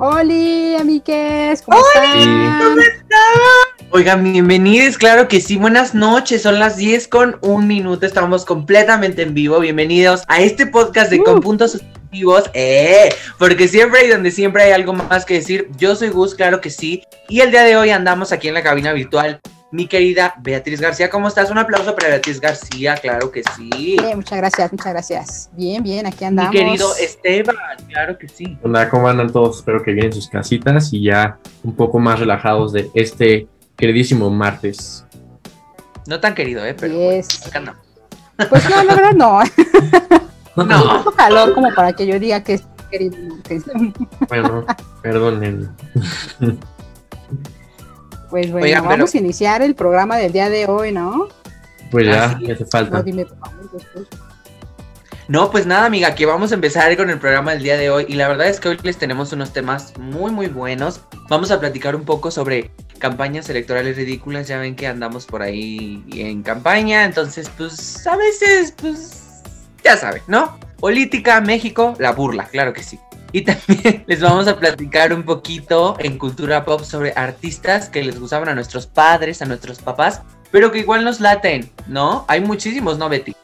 Hola, amigues, ¿cómo están? ¿Cómo Oigan, bienvenidos, claro que sí, buenas noches, son las 10 con un minuto, estamos completamente en vivo, bienvenidos a este podcast de Con Puntos Suspensivos, eh, porque siempre y donde siempre hay algo más que decir, yo soy Gus, claro que sí, y el día de hoy andamos aquí en la cabina virtual, mi querida Beatriz García, ¿cómo estás? Un aplauso para Beatriz García, claro que sí. Bien, muchas gracias, muchas gracias. Bien, bien, aquí andamos. Mi querido Esteban, claro que sí. Hola, ¿cómo andan todos? Espero que vienen sus casitas y ya un poco más relajados de este queridísimo martes. No tan querido, ¿eh? Pero Yes. bueno, acá andamos. Pues no, la verdad no. No. Mucho calor como para que yo diga que es querido. que- Bueno, perdonen. Pues bueno, Oigan, pero- vamos a iniciar el programa del día de hoy, ¿no? Pues ya, Así ya hace No, falta. dime, después. No, pues nada, amiga, que vamos a empezar con el programa del día de hoy. Y la verdad es que hoy les tenemos unos temas muy, muy buenos. Vamos a platicar un poco sobre campañas electorales ridículas. Ya ven que andamos por ahí en campaña. Entonces, pues, a veces, pues, ya saben, ¿no? Política, México, la burla, claro que sí. Y también les vamos a platicar un poquito en cultura pop sobre artistas que les gustaban a nuestros padres, a nuestros papás, pero que igual nos laten, ¿no? Hay muchísimos, ¿no, Betty?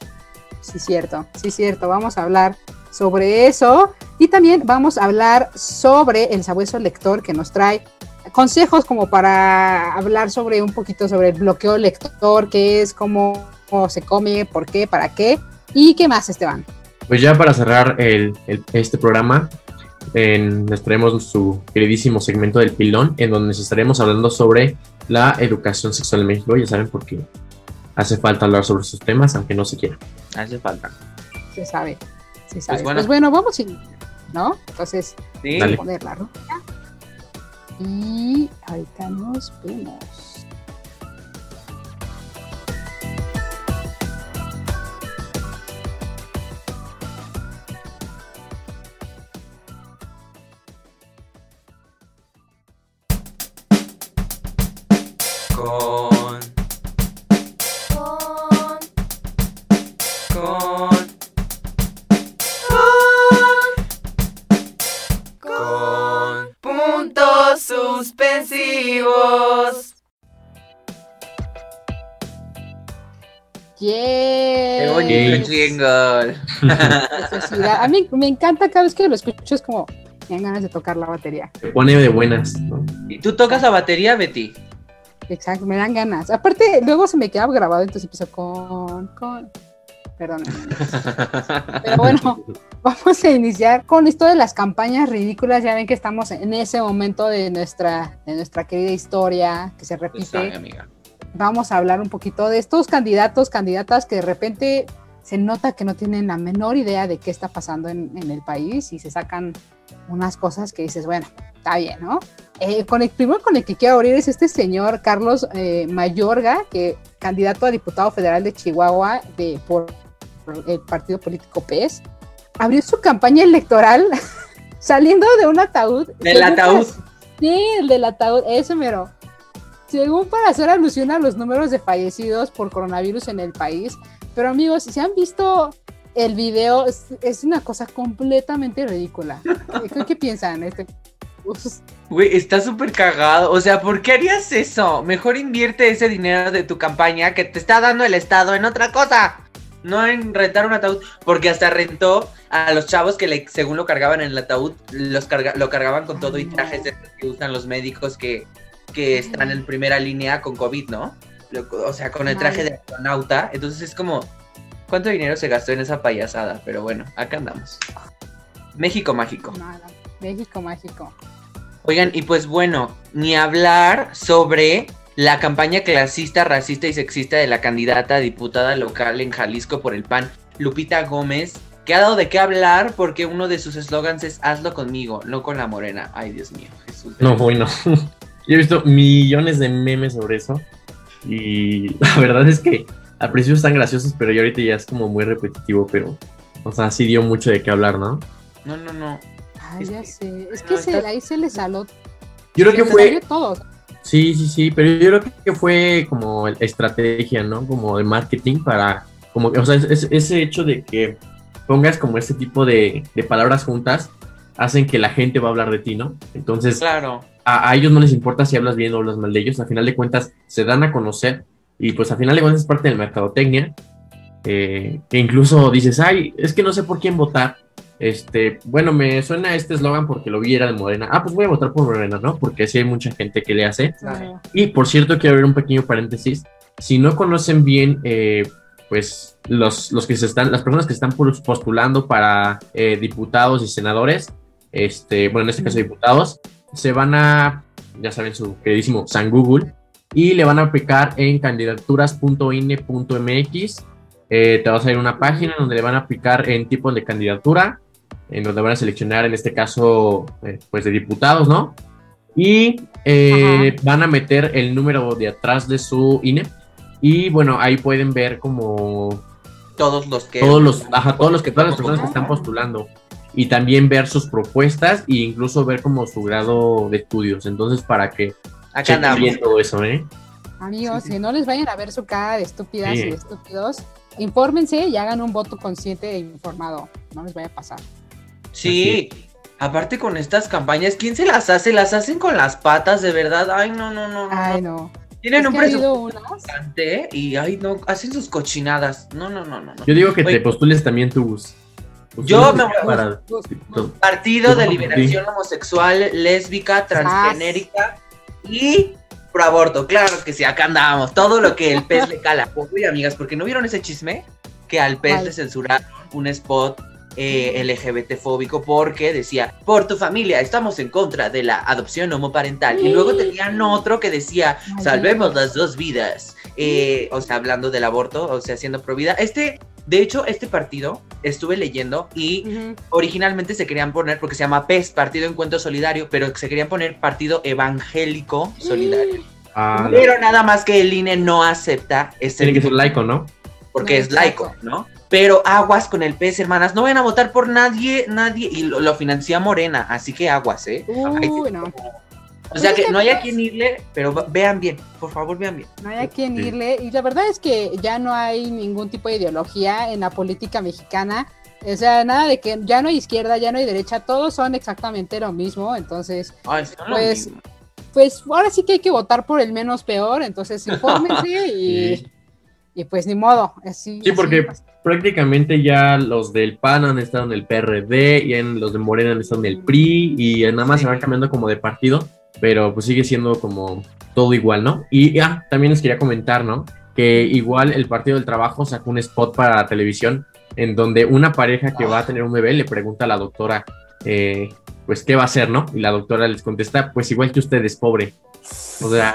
Sí, cierto, sí, cierto. Vamos a hablar sobre eso y también vamos a hablar sobre el sabueso lector que nos trae consejos como para hablar sobre un poquito sobre el bloqueo lector, qué es, cómo, cómo se come, por qué, para qué y qué más, Esteban. Pues ya para cerrar el, el- este programa, en- les traemos su queridísimo segmento del pilón, en donde les estaremos hablando sobre la educación sexual en México. Ya saben por qué hace falta hablar sobre esos temas, aunque no se quiera. Hace falta. Se sabe, se sabe. Pues bueno. bueno, vamos, a- ¿no? Entonces, Sí. Dale. poner la ruta y ahorita nos vemos. Con. Con. Con. Puntos suspensivos. ¡Yay! Qué bonito jingle. A mí me encanta cada vez que lo escucho, es como, me dan ganas de tocar la batería. Se pone de buenas, ¿no? ¿Y tú tocas la batería, Betty? Exacto, me dan ganas. Aparte, luego se me queda grabado, entonces empiezo con, con. Perdón. Pero bueno, vamos a iniciar con esto de las campañas ridículas. Ya ven que estamos en ese momento de nuestra, de nuestra querida historia que se repite. amiga. vamos a hablar un poquito de estos candidatos, candidatas que de repente se nota que no tienen la menor idea de qué está pasando en, en el país y se sacan unas cosas que dices, bueno, está bien, ¿no? Eh, con el primero con el que quiero abrir es este señor Carlos eh, Mayorga, que candidato a diputado federal de Chihuahua de, por, por el partido político PES, abrió su campaña electoral saliendo de un ataúd. ¿Del ataúd? para- Sí, el del ataúd, ese mero. Según para hacer alusión a los números de fallecidos por coronavirus en el país. Pero amigos, si han visto el video, es, es una cosa completamente ridícula. ¿Qué, qué piensan? Este, Uf, Güey, está súper cagado. O sea, ¿por qué harías eso? Mejor invierte ese dinero de tu campaña que te está dando el Estado en otra cosa. No en rentar un ataúd. Porque hasta rentó a los chavos que le- según lo cargaban en el ataúd, los carga- lo cargaban con todo y trajes de- que usan los médicos que que están en primera línea con COVID, ¿no? Lo- O sea, con el traje de astronauta. Entonces es como, ¿cuánto dinero se gastó en esa payasada? Pero bueno, acá andamos. México mágico. Nada. México mágico. Oigan, y pues bueno, ni hablar sobre la campaña clasista, racista y sexista de la candidata a diputada local en Jalisco por el PAN, Lupita Gómez, que ha dado de qué hablar porque uno de sus eslogans es hazlo conmigo, no con la morena. Ay, Dios mío, Jesús. No, bueno. Yo he visto millones de memes sobre eso. Y la verdad es que al principio están graciosos, pero ya ahorita ya es como muy repetitivo, pero. O sea, sí dio mucho de qué hablar, ¿no? No, no, no. Ya que- sé. Es no, que se- ahí se le saló. Yo creo que fue. salió todo. Sí, sí, sí, pero yo creo que fue como estrategia, ¿no? Como de marketing para, como que, o sea, es- es- ese hecho de que pongas como este tipo de, de palabras juntas hacen que la gente va a hablar de ti, ¿no? Entonces, Claro. a, a ellos no les importa si hablas bien o hablas mal de ellos, a final de cuentas se dan a conocer y pues a final de cuentas es parte del mercadotecnia, eh, que incluso dices, ay, es que no sé por quién votar. Este, bueno, me suena este eslogan porque lo vi era de Morena. Ah, pues voy a votar por Morena, ¿no? Porque sí hay mucha gente que le hace. Claro. Y por cierto, quiero abrir un pequeño paréntesis. Si no conocen bien, eh, pues los, los que se están, las personas que están pos- postulando para eh, diputados y senadores, este, bueno, en este caso diputados, se van a, ya saben, su queridísimo San Google, y le van a aplicar en candidaturas.ine.mx. Eh, te vas a ir a una página donde le van a aplicar en tipos de candidatura, en donde van a seleccionar, en este caso, eh, pues de diputados, ¿no? Y eh, van a meter el número de atrás de su INE. Y bueno, ahí pueden ver como Todos los que. todos los, ajá, todos los que todas las personas que están postulando. Y también ver sus propuestas e incluso ver como su grado de estudios. Entonces, para que Acá andamos. todo eso, ¿eh? Amigos, Sí, sí. que no les vayan a ver su cara de estúpidas Sí. y de estúpidos. Infórmense y hagan un voto consciente e informado. No les vaya a pasar. Sí. Aparte con estas campañas, ¿quién se las hace? Las hacen con las patas, de verdad. Ay, no, no, no. no. Ay, no. Tienen Es un presupuesto bastante y ay, no, hacen sus cochinadas. No, no, no, no. no. Yo digo que Oye. te postules también tus. tus Yo me voy a- para- tu- Partido de. Liberación Homosexual, Lésbica, Transgenérica y pro aborto. Claro que sí, acá andábamos. Todo lo que el pez le cala. Uy, amigas, porque no vieron ese chisme que al pez le censuraron un spot eh, LGBT fóbico porque decía, por tu familia, estamos en contra de la adopción homoparental. Y luego tenían otro que decía, salvemos las dos vidas. Eh, o sea, hablando del aborto, o sea, siendo pro vida. Este, de hecho, este partido estuve leyendo y originalmente se querían poner, porque se llama PES, Partido Encuentro Solidario, pero se querían poner Partido Evangélico Solidario. Ah, Pero nada más que el INE no acepta ese tiene que ser laico, ¿no? porque No, es laico. ¿no? Pero aguas con el PES, hermanas, no vayan a votar por nadie, nadie, y lo, lo financia Morena, así que aguas, ¿eh? Ay, Uy, no. O sea que no hay a quien irle, pero vean bien, por favor, vean bien. No hay a quien irle. Y la verdad es que ya no hay ningún tipo de ideología en la política mexicana. O sea, nada de que ya no hay izquierda, ya no hay derecha, todos son exactamente lo mismo. Entonces, Ay, Pues, mismo. pues ahora sí que hay que votar por el menos peor. Entonces, infórmense y, Sí. y pues ni modo. Así, Sí, así porque pasa. Prácticamente ya los del PAN han estado en el PRD y en los de Morena han estado en el PRI y nada más se van cambiando como de partido, pero pues sigue siendo como todo igual, ¿no? Y ah, también les quería comentar, ¿no? Que igual el Partido del Trabajo sacó un spot para la televisión en donde una pareja que va a tener un bebé le pregunta a la doctora, eh, pues, ¿qué va a hacer, no? Y la doctora les contesta, pues igual que usted es pobre. O sea,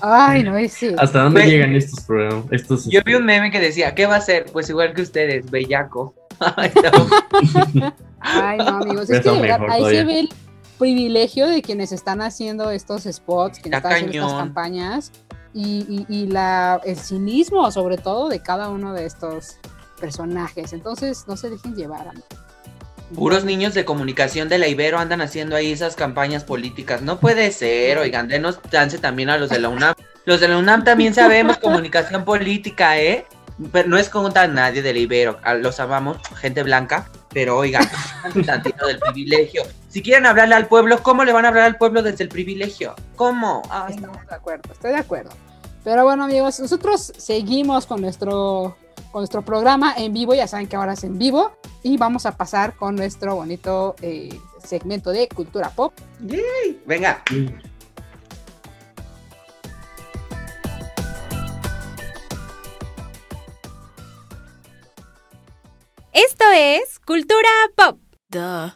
Ay, no, ese. ¿hasta dónde llegan estos programas? Estos, Yo vi un meme que decía, ¿qué va a hacer? Pues igual que ustedes, bellaco. Ay, no. Ay, no, amigos. Es que mejor ahí se ve el privilegio de quienes están haciendo estos spots, quienes Está están haciendo estas campañas y, y- y la, el cinismo, sobre todo, de cada uno de estos personajes. Entonces, no se dejen llevar. amigos. Puros niños de comunicación de la Ibero andan haciendo ahí esas campañas políticas. No puede ser, oigan, denos chance también a los de la UNAM. Los de la UNAM también sabemos comunicación política, ¿eh? Pero no es contra nadie de la Ibero. a- Los amamos, gente blanca. Pero oigan, un tantito del privilegio. Si quieren hablarle al pueblo, ¿cómo le van a hablar al pueblo desde el privilegio? ¿Cómo? Ay. Estamos de acuerdo, estoy de acuerdo. Pero bueno, amigos, nosotros seguimos con nuestro, con nuestro programa en vivo. Ya saben que ahora es en vivo. Y vamos a pasar con nuestro bonito eh, segmento de cultura pop. ¡Yay! Venga. Esto es Cultura Pop. Duh.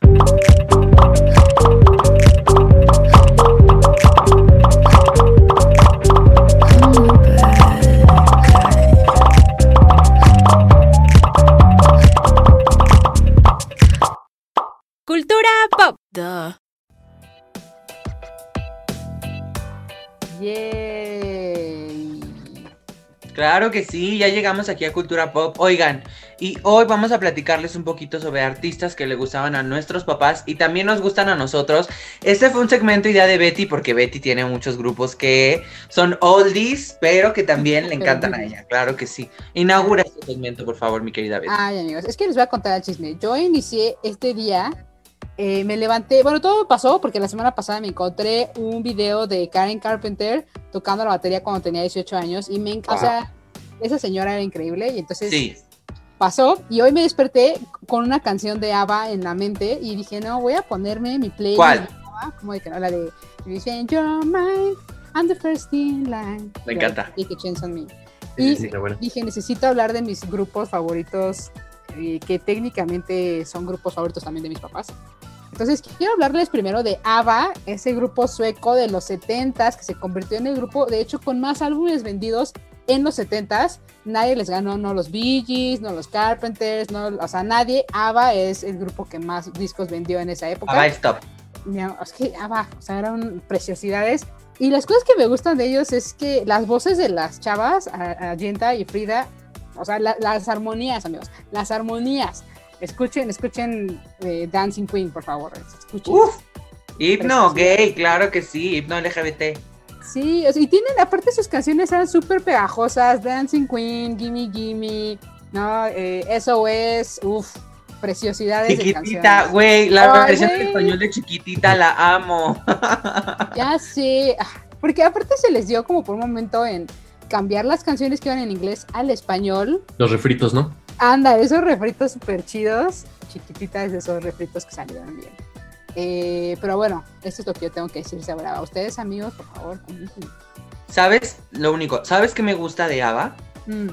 Claro que sí, ya llegamos aquí a Cultura Pop. Oigan, y hoy vamos a platicarles un poquito sobre artistas que le gustaban a nuestros papás y también nos gustan a nosotros. Este fue un segmento idea de Betty porque Betty tiene muchos grupos que son oldies, pero que también le encantan a ella. Claro que sí. Inaugura este segmento, por favor, mi querida Betty. Ay, amigos, es que les voy a contar el chisme. Yo inicié este día, eh, me levanté, bueno, todo pasó porque la semana pasada me encontré un video de Karen Carpenter tocando la batería cuando tenía 18 años y me encanta, o sea, esa señora era increíble y entonces Sí, pasó y hoy me desperté con una canción de ABBA en la mente y dije, no, voy a ponerme mi playlist ¿Cuál? como de que no, la de You Change Your Mind, I'm the first in line. Me encanta. A chance on me. Sí, Y sí, bueno. dije, necesito hablar de mis grupos favoritos, eh, que técnicamente son grupos favoritos también de mis papás. Entonces, quiero hablarles primero de ABBA, ese grupo sueco de los 70s que se convirtió en el grupo, de hecho, con más álbumes vendidos en los 70s. Nadie les ganó, no los Bee Gees, no los Carpenters, no, o sea, nadie. ABBA es el grupo que más discos vendió en esa época. Stop. Mira, es que ABBA, o sea, eran preciosidades. Y las cosas que me gustan de ellos es que las voces de las chavas, Yenta y Frida, o sea, la- las armonías, amigos, las armonías. Escuchen, escuchen eh, Dancing Queen, por favor. Escuchen. Uf. Hipno, gay, claro que sí, hipno LGBT. Sí, o sea, y tienen, aparte sus canciones eran súper pegajosas. Dancing Queen, Gimme Gimme, ¿no? Eh, SOS, uff, preciosidades de Chiquitita, güey, la versión en español de chiquitita la amo. Ya sé, ah, porque aparte se les dio como por un momento en cambiar las canciones que iban en inglés al español. Los refritos, ¿no? Anda, esos refritos súper chidos, chiquititas de esos refritos que salieron bien. Eh, pero bueno, esto es lo que yo tengo que decir sobre ABBA. Ustedes, amigos, por favor. ¿Sabes? Lo único, ¿sabes qué me gusta de Ava? Mm.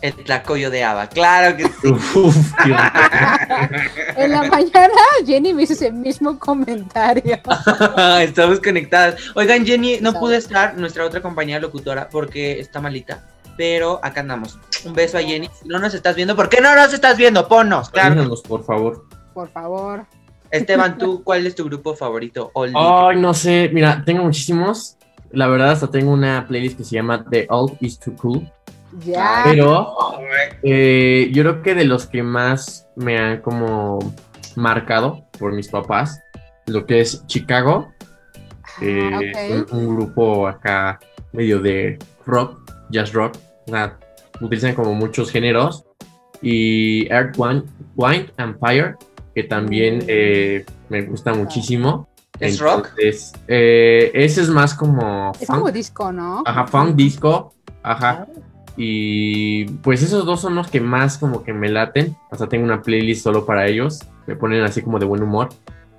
El tlacoyo de Ava, claro que sí. Uf. En la mañana Jenny me hizo ese mismo comentario. Estamos conectadas. Oigan, Jenny, no pudo estar nuestra otra compañera locutora porque está malita. Pero acá andamos. Un beso a Jenny. Si no nos estás viendo, ¿por qué no nos estás viendo? Ponnos, claro. Por favor. Por favor. Esteban, ¿tú cuál es tu grupo favorito? Ay, no sé. Mira, tengo muchísimos. La verdad, hasta tengo una playlist que se llama The Old is Too Cool. Ya. Pero eh, yo creo que de los que más me han como marcado por mis papás, lo que es Chicago, eh, Ah, un, un grupo acá medio de rock, jazz rock, o sea, utilizan como muchos géneros, y Earth, Wine, Wine and Fire, que también eh, me gusta muchísimo. ¿Es rock? Eh, ese es más como Es funk. como disco, ¿no? Ajá, funk disco. Ajá. Y pues esos dos son los que más como que me laten. Hasta tengo una playlist solo para ellos. Me ponen así como de buen humor.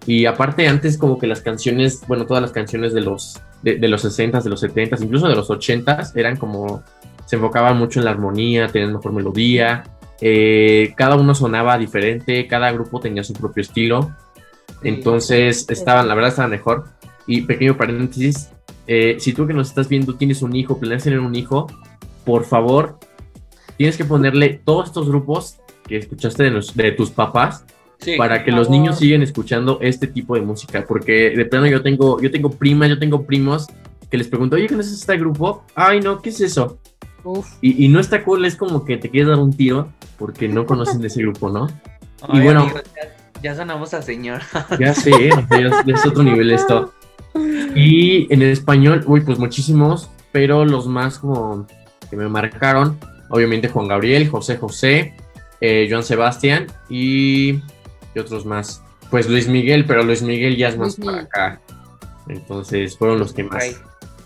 Y aparte antes como que las canciones, bueno, todas las canciones de los, de, de los 60s, de los 70s, incluso de los 80s, eran como, se enfocaban mucho en la armonía, tenían mejor melodía. eh, cada uno sonaba diferente, cada grupo tenía su propio estilo. Entonces estaban, la verdad estaban mejor. Y pequeño paréntesis, eh, si tú que nos estás viendo tienes un hijo, planeas tener un hijo, por favor, tienes que ponerle todos estos grupos que escuchaste de, los- de tus papás Sí. para que los niños sigan escuchando este tipo de música. Porque de plano yo tengo, yo tengo primas, yo tengo primos que les pregunto, oye, ¿qué es este grupo? Ay, no, ¿qué es eso? Uf. Y, y no está cool, es como que te quieres dar un tiro porque no conocen de ese grupo, ¿no? Ay, y bueno. ya, ya sonamos a señor. Ya sé, ya es- ya es otro nivel esto. Y en español, uy, pues muchísimos, pero los más como que me marcaron, obviamente Juan Gabriel, José José, eh, Joan Sebastián y, y otros más. Pues Luis Miguel, pero Luis Miguel ya es más Luis para Miguel. acá. Entonces fueron los que más. Ay,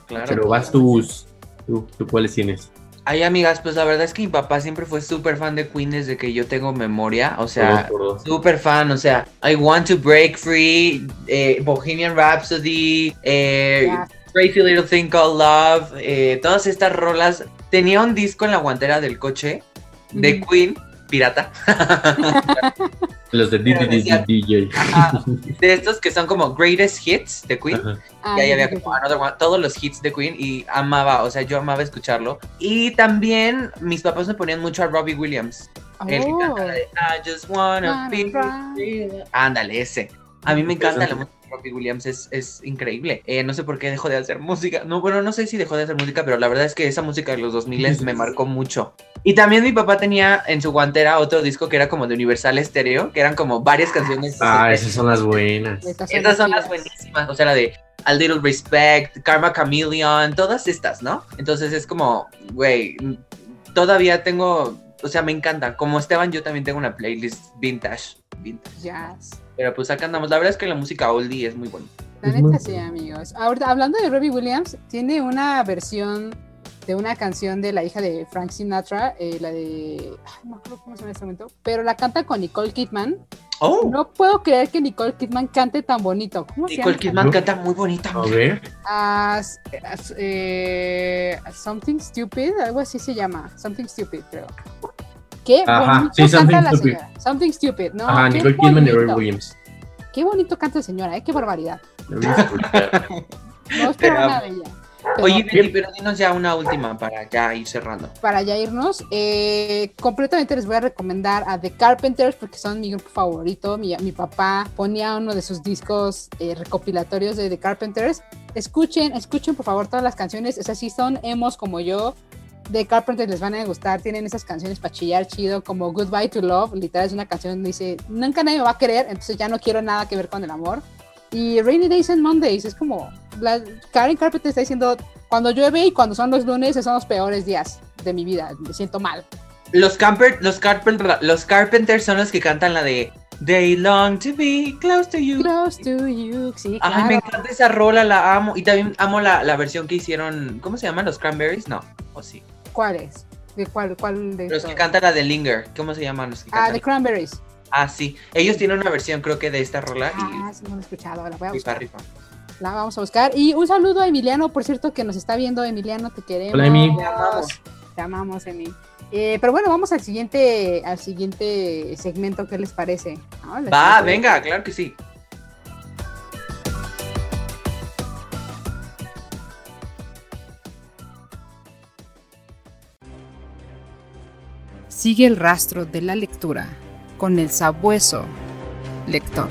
claro. Pero vas tus, tú, tú cuáles tienes. Ay, amigas, pues la verdad es que mi papá siempre fue súper fan de Queen desde que yo tengo memoria. O sea. Súper fan, o sea, I Want to Break Free, eh, Bohemian Rhapsody, eh. Crazy Little Thing Called Love, eh, todas estas rolas. Tenía un disco en la guantera del coche de. Queen pirata. Los de DJ. De estos que son como greatest hits de Queen. Ajá. Y ahí Ay, había como Another One, todos los hits de Queen y amaba, o sea, yo amaba escucharlo. Y también mis papás me ponían mucho a Robbie Williams. El que canta la de I just wanna Wanna be. Ándale, ese. A mí me encanta la música Robbie Williams, es, es increíble. Eh, no sé por qué dejó de hacer música. No, bueno, no sé si dejó de hacer música, pero la verdad es que esa música de los 2000 me marcó mucho. Y también mi papá tenía en su guantera otro disco que era como de Universal Stereo, que eran como varias canciones. Ah, esas son las buenas. Estas Estas son las buenísimas, o sea, la de A Little Respect, Karma Chameleon, todas estas, ¿no? Entonces es como, güey, todavía tengo, o sea, me encanta. Como Esteban, yo también tengo una playlist vintage, vintage. Jazz. Pero pues acá andamos. La verdad es que la música oldie es muy bonita. La Es neta sí, amigos. Ahorita, hablando de Robbie Williams, tiene una versión de una canción de la hija de Frank Sinatra, eh, la de... ay, no me acuerdo cómo se llama en este momento, pero la canta con Nicole Kidman. Oh, No puedo creer que Nicole Kidman cante tan bonito. ¿Cómo se Nicole llama? Kidman canta muy bonita. A ver. As- as- eh, Something Stupid, algo así se llama. Something Stupid, creo. Qué Ajá, bonito sí, canta Something la Stupid. señora. Something Stupid, ¿no? Ajá, Nicole Kidman y. Williams. Qué bonito canta la señora, ¿eh? Qué barbaridad. No es Pero- nada de ella. Pero Oye, Betty, pero dinos ya una última para ya ir cerrando. para ya irnos, eh, completamente les voy a recomendar a The Carpenters porque son mi grupo favorito. Mi, mi papá ponía uno de sus discos eh, recopilatorios de The Carpenters. Escuchen, escuchen por favor todas las canciones. Esas sí son emos como yo. The Carpenters les van a gustar. Tienen esas canciones para chillar chido como Goodbye to Love. Literal es una canción donde dice, nunca nadie me va a querer, entonces ya no quiero nada que ver con el amor. Y Rainy Days and Mondays es como, la, Karen Carpenter está diciendo, cuando llueve y cuando son los lunes, esos son los peores días de mi vida. Me siento mal. Los, camper, los, Carpenter, los Carpenters son los que cantan la de They long to be close to you. Close to you, sí, Ay, me claro. encanta esa rola, la amo. Y también amo la, la versión que hicieron. ¿Cómo se llaman? ¿Los Cranberries? No, o sí. ¿Cuál es? ¿De cuál, cuál de Los que cantan la de Linger. ¿Cómo se llaman los que Ah, cantan? The Cranberries. Ah, sí. Ellos tienen una versión, creo que de esta rola. Ah, sí, no lo he escuchado. La voy a y buscar. rifa. La vamos a buscar. Y un saludo a Emiliano, por cierto, que nos está viendo. Emiliano, te queremos. Hola, Emi. Te amamos. Te amamos, Emi. Eh, pero bueno, vamos al siguiente, al siguiente segmento. ¿Qué les parece? ¿No? ¿Les Va, parece? venga, claro que sí. Sigue el rastro de la lectura con el sabueso lector.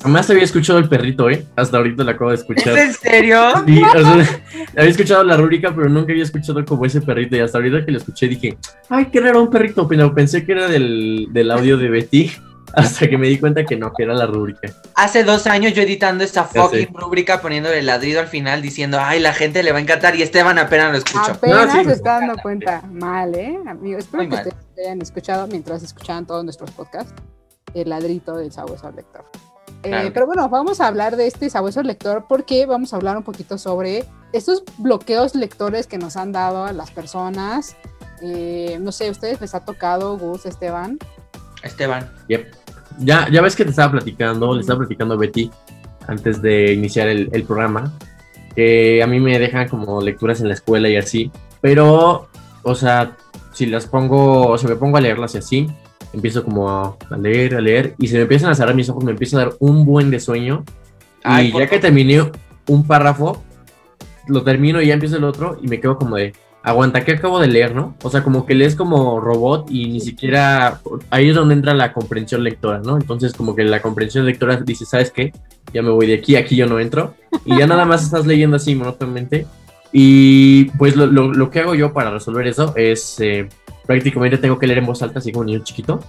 Jamás había escuchado el perrito, ¿eh? Hasta ahorita lo acabo de ¿Es escuchar. en serio? Sí, o sea, había escuchado la rúbrica, pero nunca había escuchado como ese perrito. Y hasta ahorita que lo escuché dije, ay, qué raro un perrito. Pero pensé que era del, del audio de Betty. Hasta que me di cuenta que no, que era la rúbrica. Hace dos años yo editando esta fucking rúbrica poniéndole ladrido al final diciendo, ay, la gente le va a encantar y Esteban apenas lo escuchó. Apenas No, sí. se está dando cuenta. Mal, ¿eh? Amigo, espero Muy que mal. ustedes hayan escuchado mientras escuchaban todos nuestros podcasts el ladrito del sabueso lector. Eh, Claro. pero bueno, vamos a hablar de este sabueso lector porque vamos a hablar un poquito sobre estos bloqueos lectores que nos han dado a las personas. Eh, no sé, ¿ustedes les ha tocado, Gus, Esteban? Esteban. Yep. Ya, ya ves que te estaba platicando, le estaba platicando a Betty antes de iniciar el, el programa, que a mí me dejan como lecturas en la escuela y así, pero, o sea, si las pongo, o sea, me pongo a leerlas y así, empiezo como a, leer, a leer, y se me empiezan a cerrar mis ojos, me empieza a dar un buen de sueño, Ay, y ya que terminé un párrafo, lo termino y ya empiezo el otro, y me quedo como de, aguanta, ¿qué acabo de leer, no? O sea, como que lees como robot y ni siquiera, ahí es donde entra la comprensión lectora, ¿no? Entonces como que la comprensión lectora dice, ¿sabes qué? Ya me voy de aquí, aquí yo no entro, y ya nada más estás leyendo así monótonamente. Y pues lo, lo- lo que hago yo para resolver eso es eh, prácticamente tengo que leer en voz alta, así como un niño chiquito,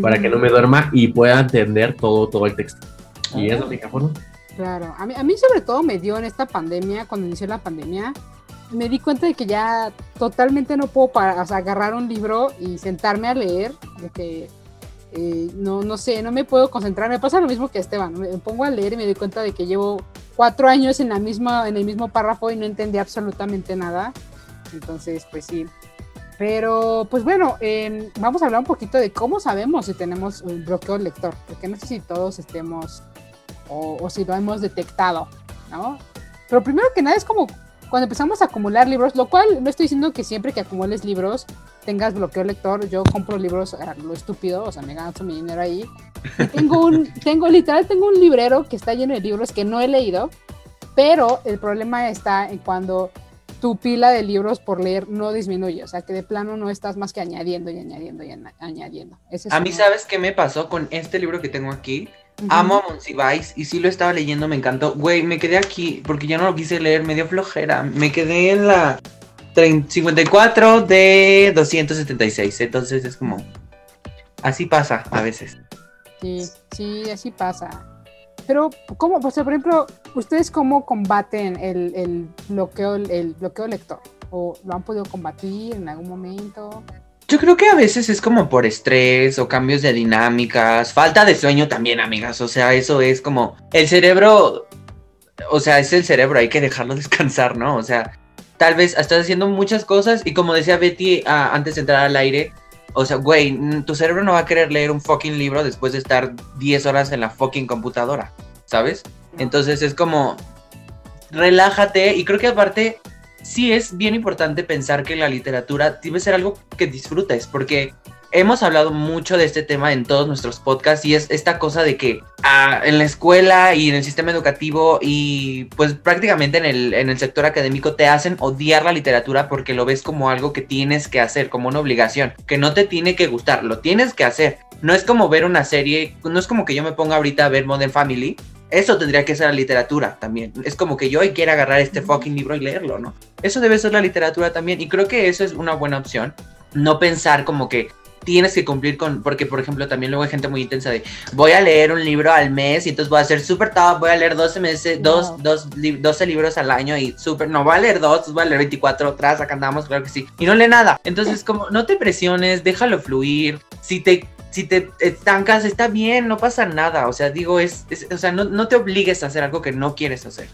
para que no me duerma y pueda entender todo, todo el texto. Y es la única forma. Claro, a mí, a mí sobre todo me dio en esta pandemia, cuando inició la pandemia, me di cuenta de que ya totalmente no puedo para, agarrar un libro y sentarme a leer, de eh, no, no sé, no me puedo concentrar. Me pasa lo mismo que Esteban, me pongo a leer y me doy cuenta de que llevo cuatro años en, la misma, en el mismo párrafo y no entendí absolutamente nada. Entonces, pues sí. Pero, pues bueno, eh, vamos a hablar un poquito de cómo sabemos si tenemos un bloqueo lector, porque no sé si todos estemos o, o si lo hemos detectado. ¿no? Pero primero que nada es como cuando empezamos a acumular libros, lo cual no estoy diciendo que siempre que acumules libros tengas bloqueo lector, yo compro libros a lo estúpido, o sea, me gasto mi dinero ahí. Y tengo un, tengo literal, tengo un librero que está lleno de libros que no he leído, pero el problema está en cuando tu pila de libros por leer no disminuye, o sea, que de plano no estás más que añadiendo y añadiendo y añadiendo. a mí, ¿sabes qué me pasó con este libro que tengo aquí? Amo a Monsiváis y sí lo estaba leyendo, me encantó. Güey, me quedé aquí porque ya no lo quise leer, me dio flojera. Me quedé en la 54 de 276, entonces es como... Así pasa a veces. Sí, sí, así pasa. Pero, ¿cómo? por ejemplo, ¿ustedes cómo combaten el, el, bloqueo, el bloqueo lector? ¿O lo han podido combatir en algún momento? Yo creo que a veces es como por estrés o cambios de dinámicas, falta de sueño también, amigas. O sea, eso es como el cerebro, o sea, es el cerebro, hay que dejarlo descansar, ¿no? O sea, tal vez estás haciendo muchas cosas y como decía Betty ah, antes de entrar al aire, o sea, güey, tu cerebro no va a querer leer un fucking libro después de estar 10 horas en la fucking computadora, ¿sabes? Entonces es como, relájate y creo que aparte sí es bien importante pensar que la literatura debe ser algo que disfrutes, porque hemos hablado mucho de este tema en todos nuestros podcasts y es esta cosa de que ah, en la escuela y en el sistema educativo y pues prácticamente en el, en el sector académico te hacen odiar la literatura porque lo ves como algo que tienes que hacer, como una obligación, que no te tiene que gustar, lo tienes que hacer. No es como ver una serie, no es como que yo me ponga ahorita a ver Modern Family eso tendría que ser la literatura también. Es como que yo hoy quiera agarrar este fucking libro y leerlo, ¿no? Eso debe ser la literatura también. Y creo que eso es una buena opción. No pensar como que tienes que cumplir con, porque por ejemplo también luego hay gente muy intensa de voy a leer un libro al mes y entonces voy a ser súper top, voy a leer 12 meses, dos, dos, 12 libros al año y súper, no, voy a leer dos, voy a leer 24 atrás, acá andamos, claro que sí, y no lee nada. Entonces como no te presiones, déjalo fluir, si te si te estancas, está bien, no pasa nada. O sea, digo, es, o sea, no, te obligues a hacer algo que no quieres hacer.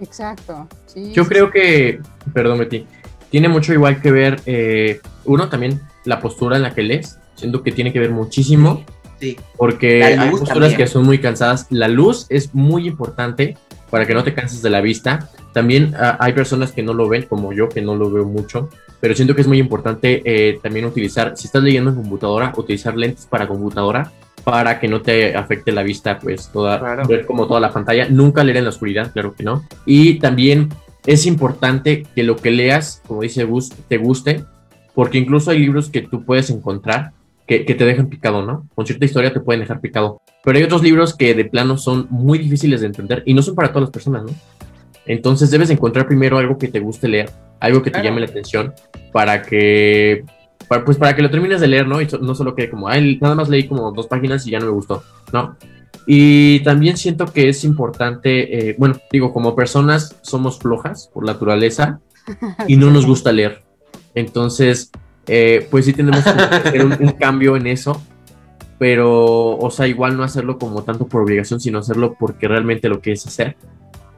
Exacto. Yo creo que, perdón, Betty, tiene mucho igual que ver, eh, uno, también la postura en la que lees. Siento que tiene que ver muchísimo. Sí. Porque hay posturas que son muy cansadas. La luz es muy importante para que no te canses de la vista. También ah, hay personas que no lo ven, como yo, que no lo veo mucho, pero siento que es muy importante eh, también utilizar, si estás leyendo en computadora, utilizar lentes para computadora para que no te afecte la vista, pues toda, ver como toda la pantalla. Nunca leer en la oscuridad, claro que no. Y también es importante que lo que leas, como dice Gus, te guste, porque incluso hay libros que tú puedes encontrar que, que, te dejan picado, ¿no? Con cierta historia te pueden dejar picado. Pero hay otros libros que de plano son muy difíciles de entender y no son para todas las personas, ¿no? Entonces debes encontrar primero algo que te guste leer, algo que te llame la atención, para que, pues para que lo termines de leer, ¿no? Y no solo que como, ay, nada más leí como dos páginas y ya no me gustó, ¿no? Y también siento que es importante, eh, bueno, digo, como personas somos flojas por naturaleza y no nos gusta leer. Entonces, eh, pues sí tenemos que hacer un, un cambio en eso pero, o sea, igual no hacerlo como tanto por obligación, sino hacerlo porque realmente lo que es hacer.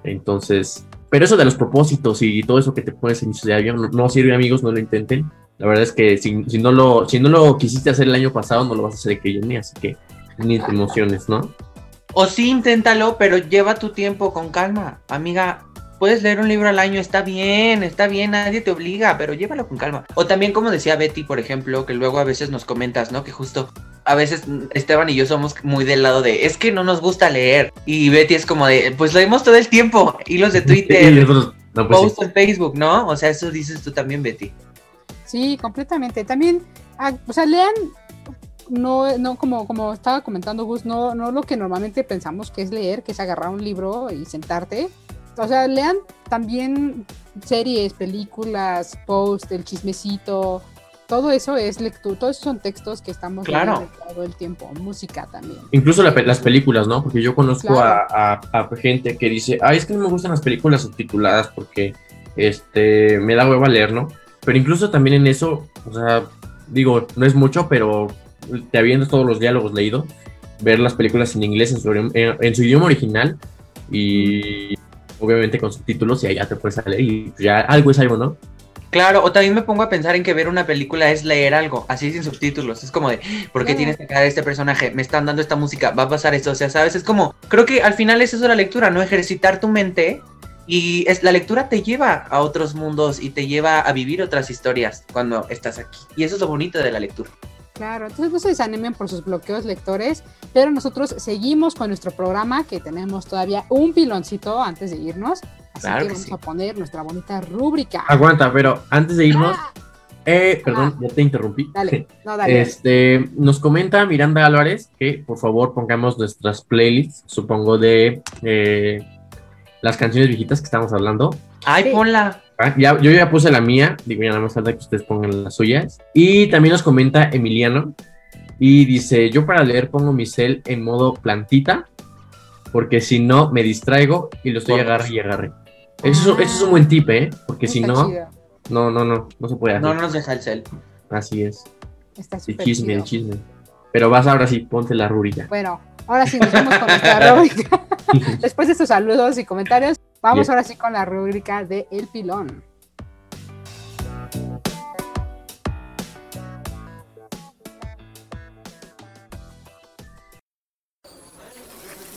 Entonces, pero eso de los propósitos y todo eso que te pones en de avión no, sirve, amigos, no lo intenten. La verdad es que si, no lo, si no lo quisiste hacer el año pasado, no lo vas a hacer que ni así que ni te emociones, ¿no? O sí, inténtalo, pero lleva tu tiempo con calma. Amiga, puedes leer un libro al año, está bien, está bien, nadie te obliga, pero llévalo con calma. O también, como decía Betty, por ejemplo, que luego a veces nos comentas, ¿no? Que justo a veces Esteban y yo somos muy del lado de, es que no nos gusta leer. Y Betty es como de, pues leemos todo el tiempo, hilos de Twitter, pues posts en Facebook, ¿no? O sea, eso dices tú también, Betty. Sí, completamente. También, ah, o sea, lean no, no como, como estaba comentando Gus, no, no lo que normalmente pensamos que es leer, que es agarrar un libro y sentarte, o sea, lean también series, películas, posts, el chismecito, todo eso es lectura, todos son textos que estamos leyendo todo el tiempo, música también. Incluso las películas, ¿no? Porque yo conozco a, gente que dice, ay, es que no me gustan las películas subtituladas porque este, me da hueva leer, ¿no? Pero incluso también en eso, o sea, digo, no es mucho, pero te habiendo todos los diálogos leído, ver las películas en inglés en su, en su idioma original y obviamente con subtítulos y allá te puedes leer y ya algo es algo, ¿no? Claro, o también me pongo a pensar en que ver una película es leer algo, así sin subtítulos. Es como de, ¿por qué tienes que cara este personaje? Me están dando esta música, va a pasar esto. O sea, ¿sabes? Es como, creo que al final es eso la lectura, ¿no? Ejercitar tu mente. Y es, la lectura te lleva a otros mundos y te lleva a vivir otras historias cuando estás aquí. Y eso es lo bonito de la lectura. Claro, entonces no se desanimen por sus bloqueos lectores, pero nosotros seguimos con nuestro programa que tenemos todavía un piloncito antes de irnos. Así Claro que que vamos sí. a poner nuestra bonita rúbrica. Aguanta, pero antes de irnos, Ah, eh, perdón, ya te interrumpí. dale, no, dale. Este, nos comenta Miranda Álvarez que por favor pongamos nuestras playlists, supongo de eh, las canciones viejitas que estamos hablando. Ay, Sí. ponla. Ah, Ya, yo ya puse la mía, digo, ya nada más falta que ustedes pongan las suyas. Y también nos comenta Emiliano y dice, yo para leer pongo mi cel en modo plantita, porque si no me distraigo y lo estoy agarre y agarre. Eso, es- eso es un buen tip, ¿eh? Porque si no, chido, no, no, no, no se puede hacer. No, no nos deja el cel. Así es. Está El chisme, chido. el chisme. Pero vas ahora sí, ponte la rúbrica. Bueno, ahora sí nos vamos con nuestra rúbrica. Después de estos saludos y comentarios, vamos Bien. ahora sí con la rúbrica de El Pilón.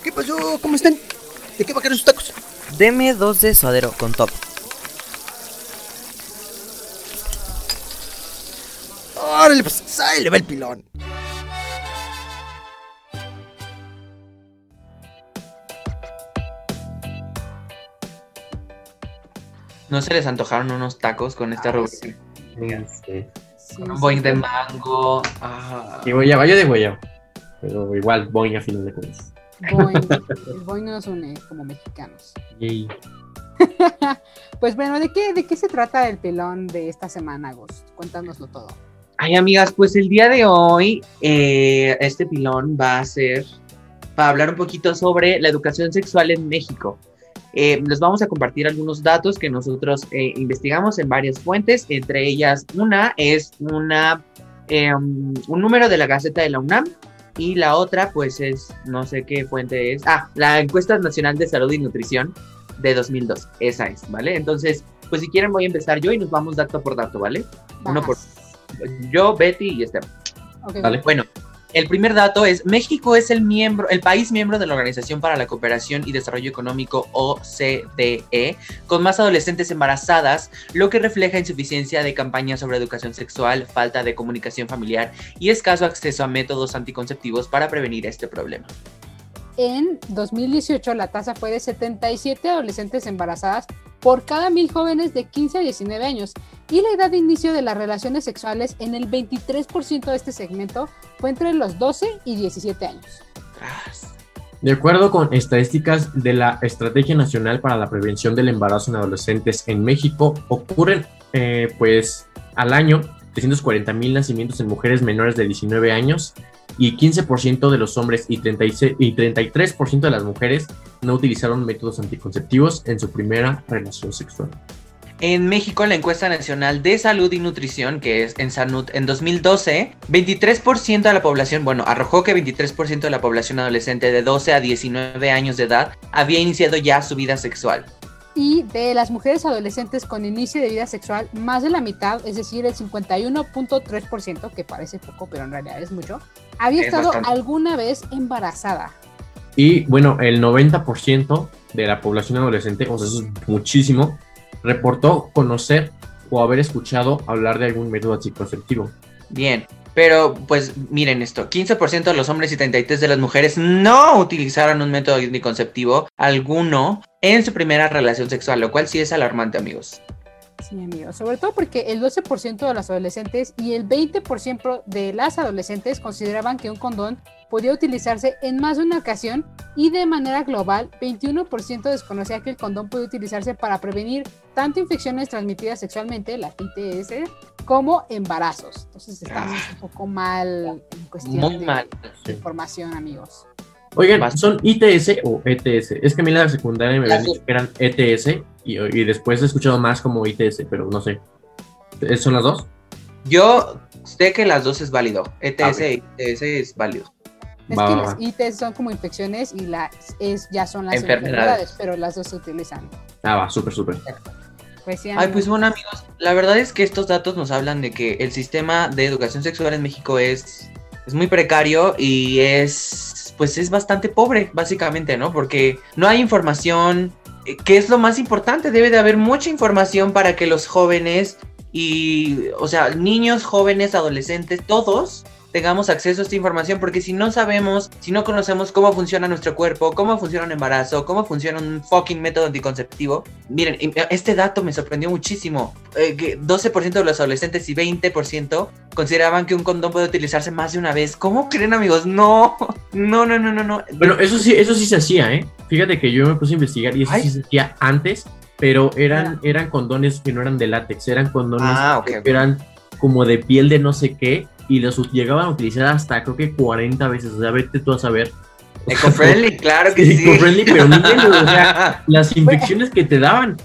¿Qué pasó? ¿Cómo están? ¿De qué va a querer sus tacos? Deme dos de suadero con top. Órale, pues ahí le va el pilón. ¿No se les antojaron unos tacos con esta? Este, Sí, Un sí, boing de mango. Ah. Y guayaba, yo de guayaba. Pero igual, voy a final de cuentas. Boing. El Boing nos une como mexicanos. Yay. Pues bueno, ¿de qué, ¿de qué se trata el pilón de esta semana, Gus? Cuéntanoslo todo. Ay, amigas, pues el día de hoy, eh, este pilón va a ser para hablar un poquito sobre la educación sexual en México. Eh, les vamos a compartir algunos datos que nosotros eh, investigamos en varias fuentes, entre ellas una es una, eh, un número de la Gaceta de la UNAM y la otra pues es, no sé qué fuente es, ah, la encuesta nacional de salud y nutrición de 2002, esa es, ¿vale? Entonces, pues si quieren voy a empezar yo y nos vamos dato por dato, ¿vale? Uno por yo, Betty y Esteban. Ok, Dale. Bueno, el primer dato es México es el miembro, el país miembro de la Organización para la Cooperación y Desarrollo Económico OCDE, con más adolescentes embarazadas, lo que refleja insuficiencia de campañas sobre educación sexual, falta de comunicación familiar y escaso acceso a métodos anticonceptivos para prevenir este problema. En 2018 la tasa fue de 77 adolescentes embarazadas por cada mil jóvenes de 15 a 19 años y la edad de inicio de las relaciones sexuales en el 23% de este segmento fue entre los 12 y 17 años. De acuerdo con estadísticas de la Estrategia Nacional para la Prevención del Embarazo en Adolescentes en México, ocurren eh, pues al año 340 mil nacimientos en mujeres menores de 19 años y 15% de los hombres y, 36 y 33% de las mujeres no utilizaron métodos anticonceptivos en su primera relación sexual. En México, la encuesta nacional de salud y nutrición, que es en Sanud en 2012, 23% de la población, bueno, arrojó que 23% de la población adolescente de 12 a 19 años de edad había iniciado ya su vida sexual. Y de las mujeres adolescentes con inicio de vida sexual, más de la mitad, es decir, el 51.3%, que parece poco, pero en realidad es mucho, había Es estado bastante. alguna vez embarazada. Y bueno, el 90% de la población adolescente, o sea, eso es muchísimo, reportó conocer o haber escuchado hablar de algún método anticonceptivo. Bien, pero pues miren esto, 15% de los hombres y 33% de las mujeres no utilizaron un método anticonceptivo alguno en su primera relación sexual, lo cual sí es alarmante, amigos. Sí, amigos. Sobre todo porque el 12% de los adolescentes y el 20% de las adolescentes consideraban que un condón podía utilizarse en más de una ocasión y de manera global, 21% desconocía que el condón puede utilizarse para prevenir tanto infecciones transmitidas sexualmente, la ITS, como embarazos. Entonces estamos un poco mal en cuestión de mal. información, amigos. Oigan. ¿son ITS o ETS? Es que a mí en la secundaria me habían dicho que eran ETS y, y después he escuchado más como ITS, pero no sé. ¿Eh, ¿Son las dos? Yo sé que las dos es válido, ETS Ah, ok. y ITS es válido. Es Va, que va, las va. ITS son como infecciones y las es, ya son las Enfermedades. enfermedades, pero las dos se utilizan. Ah, va, súper, súper. Pues sí, Ay, pues bueno amigos, la verdad es que estos datos nos hablan de que el sistema de educación sexual en México es, es muy precario y es, pues es bastante pobre, básicamente, ¿no? Porque no hay información, eh, que es lo más importante, debe de haber mucha información para que los jóvenes y, o sea, niños, jóvenes, adolescentes, todos tengamos acceso a esta información, porque si no sabemos, si no conocemos cómo funciona nuestro cuerpo, cómo funciona un embarazo, cómo funciona un fucking método anticonceptivo, miren, y- este dato me sorprendió muchísimo, eh, que 12% de los adolescentes y 20% consideraban que un condón puede utilizarse más de una vez. ¿Cómo creen, amigos? No, no, no, no, no, no. Bueno, eso sí, eso sí se hacía, ¿eh? Fíjate que yo me puse a investigar y eso Ay. sí se hacía antes, pero eran, eran condones que no eran de látex, eran condones Ah, ok, que ok. eran como de piel de no sé qué y los llegaban a utilizar hasta creo que 40 veces, o sea, vete tú a saber. Eco-friendly, claro que sí. Eco-friendly, pero no entiendo, o sea, las infecciones que te daban.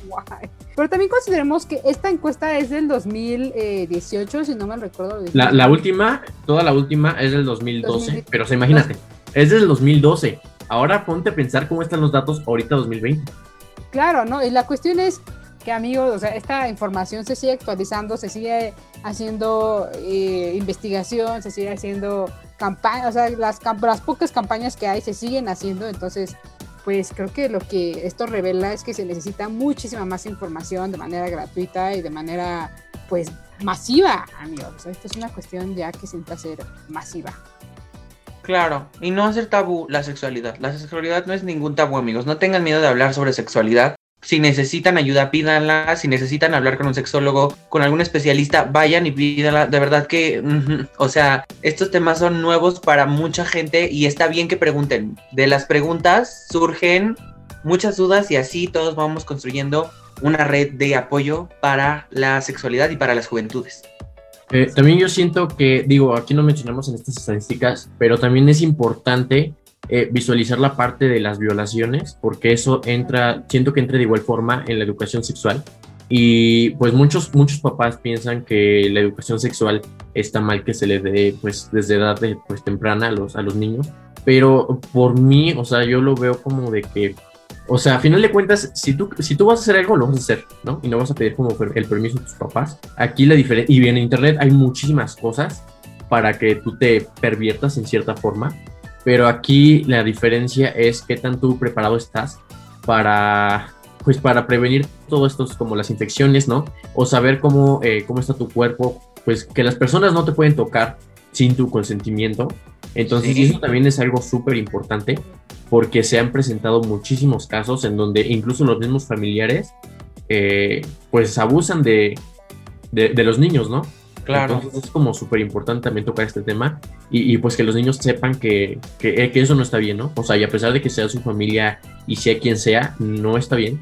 Pero también consideremos que esta encuesta es del 2018, si no me recuerdo. La, la última, toda la última es del 2012, 2010. pero o sea, imagínate, es del 2012. Ahora ponte a pensar cómo están los datos ahorita 2020. Claro, ¿no? Y la cuestión es amigos, o sea, esta información se sigue actualizando, se sigue haciendo eh, investigación, se sigue haciendo campaña, o sea, las, pocas campañas que hay se siguen haciendo, entonces, pues creo que lo que esto revela es que se necesita muchísima más información de manera gratuita y de manera, pues, masiva, amigos. O sea, esto es una cuestión ya que se necesita hacer masiva. Claro, y no hacer tabú la sexualidad. La sexualidad no es ningún tabú, amigos. No tengan miedo de hablar sobre sexualidad. Si necesitan ayuda, pídanla. Si necesitan hablar con un sexólogo, con algún especialista, vayan y pídanla. De verdad que, o sea, estos temas son nuevos para mucha gente y está bien que pregunten. De las preguntas surgen muchas dudas y así todos vamos construyendo una red de apoyo para la sexualidad y para las juventudes. Eh, también yo siento que, digo, aquí no mencionamos en estas estadísticas, pero también es importante eh, visualizar la parte de las violaciones, porque eso entra, siento que entra de igual forma en la educación sexual. Y pues muchos, muchos papás piensan que la educación sexual está mal que se le dé pues desde edad de, pues, temprana a los, a los niños, pero por mí, o sea, yo lo veo como de que o sea, a final de cuentas, si tú, si tú vas a hacer algo, lo vas a hacer, ¿no? Y no vas a pedir como el permiso de tus papás. Aquí la diferencia, y en Internet hay muchísimas cosas para que tú te perviertas en cierta forma, pero aquí la diferencia es qué tan tú preparado estás para, pues para prevenir todo esto como las infecciones, ¿no? O saber cómo, eh, cómo está tu cuerpo, pues que las personas no te pueden tocar sin tu consentimiento. Entonces, Sí. eso también es algo súper importante porque se han presentado muchísimos casos en donde incluso los mismos familiares eh, pues abusan de, de, de los niños, ¿no? Claro. Entonces es como súper importante también tocar este tema y, y, pues que los niños sepan que, que, eh, que eso no está bien, ¿no? O sea, y a pesar de que sea su familia y sea quien sea, no está bien.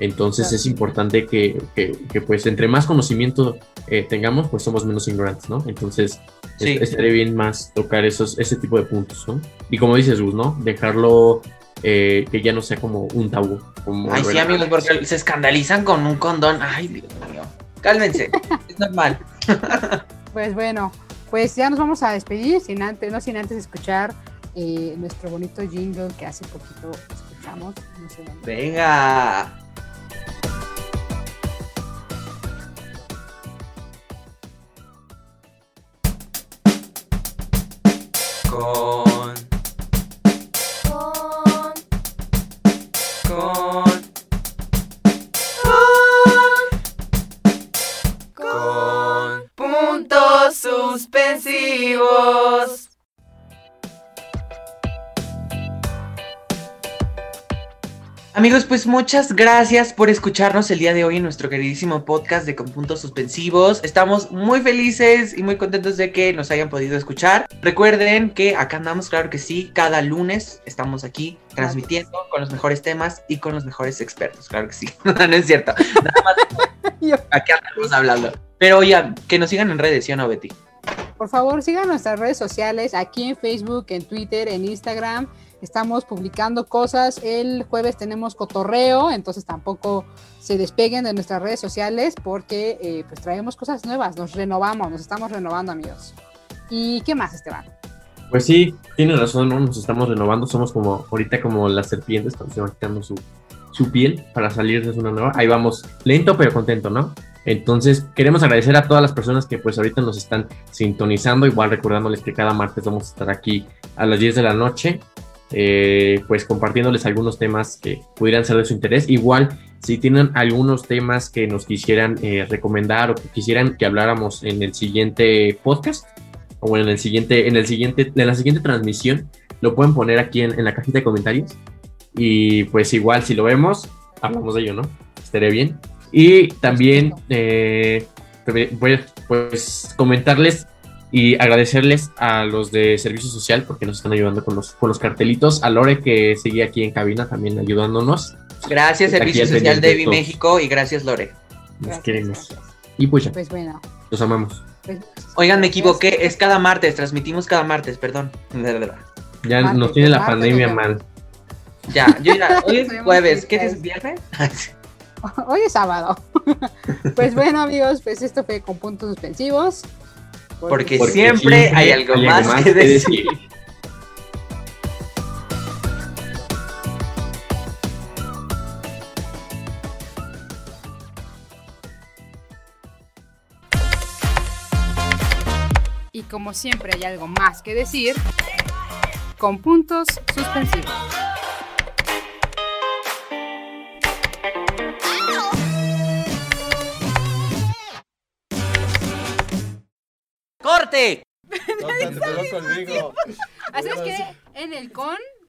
Entonces Claro. es importante que, que, que, pues entre más conocimiento eh, tengamos, pues somos menos ignorantes, ¿no? Entonces Sí. es- estaría bien más tocar esos, ese tipo de puntos, ¿no? Y como dices, Gus, ¿no? Dejarlo eh, que ya no sea como un tabú. Como Ay, sí, amigos, porque se escandalizan con un condón. Ay, Dios mío. Cálmense. es normal. Pues bueno, pues ya nos vamos a despedir, sin antes, no sin antes escuchar eh, nuestro bonito jingle que hace poquito escuchamos. Venga. Con. Amigos, pues muchas gracias por escucharnos el día de hoy en nuestro queridísimo podcast de Con Puntos Suspensivos. Estamos muy felices y muy contentos de que nos hayan podido escuchar. Recuerden que acá andamos, claro que sí, cada lunes estamos aquí transmitiendo con los mejores temas y con los mejores expertos, claro que sí. no es cierto. Nada más aquí andamos hablando. Pero ya, que nos sigan en redes, ¿sí o no, Betty? Por favor, sigan nuestras redes sociales aquí en Facebook, en Twitter, en Instagram. Estamos publicando cosas. El jueves tenemos cotorreo, entonces tampoco se despeguen de nuestras redes sociales porque eh, pues traemos cosas nuevas, nos renovamos, nos estamos renovando, amigos. ¿Y qué más, Esteban? Pues sí, tienes razón, ¿no? Nos estamos renovando, somos como ahorita como las serpientes cuando se van quitando su, su piel para salir de una nueva. Ahí vamos, lento pero contento, ¿no? Entonces, queremos agradecer a todas las personas que pues ahorita nos están sintonizando, igual recordándoles que cada martes vamos a estar aquí a las 10 de la noche, eh, pues compartiéndoles algunos temas que pudieran ser de su interés. Igual, si tienen algunos temas que nos quisieran eh, recomendar o que quisieran que habláramos en el siguiente podcast o en el siguiente, en el siguiente, en la siguiente transmisión, lo pueden poner aquí en, en la cajita de comentarios. Y pues igual, si lo vemos, hablamos de ello, ¿no? Estaré bien. Y también eh, a pues, comentarles y agradecerles a los de Servicio Social porque nos están ayudando con los, con los cartelitos. A Lore que sigue aquí en cabina también ayudándonos. Gracias, Servicio Social de México y gracias, Lore. Nos queremos. Y pues, pues bueno. Los amamos. Pues, Oigan, me equivoqué, es cada martes, transmitimos cada martes, perdón. Ya nos tiene la pandemia mal. Ya, yo ya, hoy es jueves, ¿qué es viernes? Hoy es sábado. pues bueno, amigos, pues esto fue con puntos suspensivos. Porque, siempre, hay algo más, que decir. Y como siempre hay algo más que decir, con puntos suspensivos. ¡Corte! No, te conmigo. Así es que en el con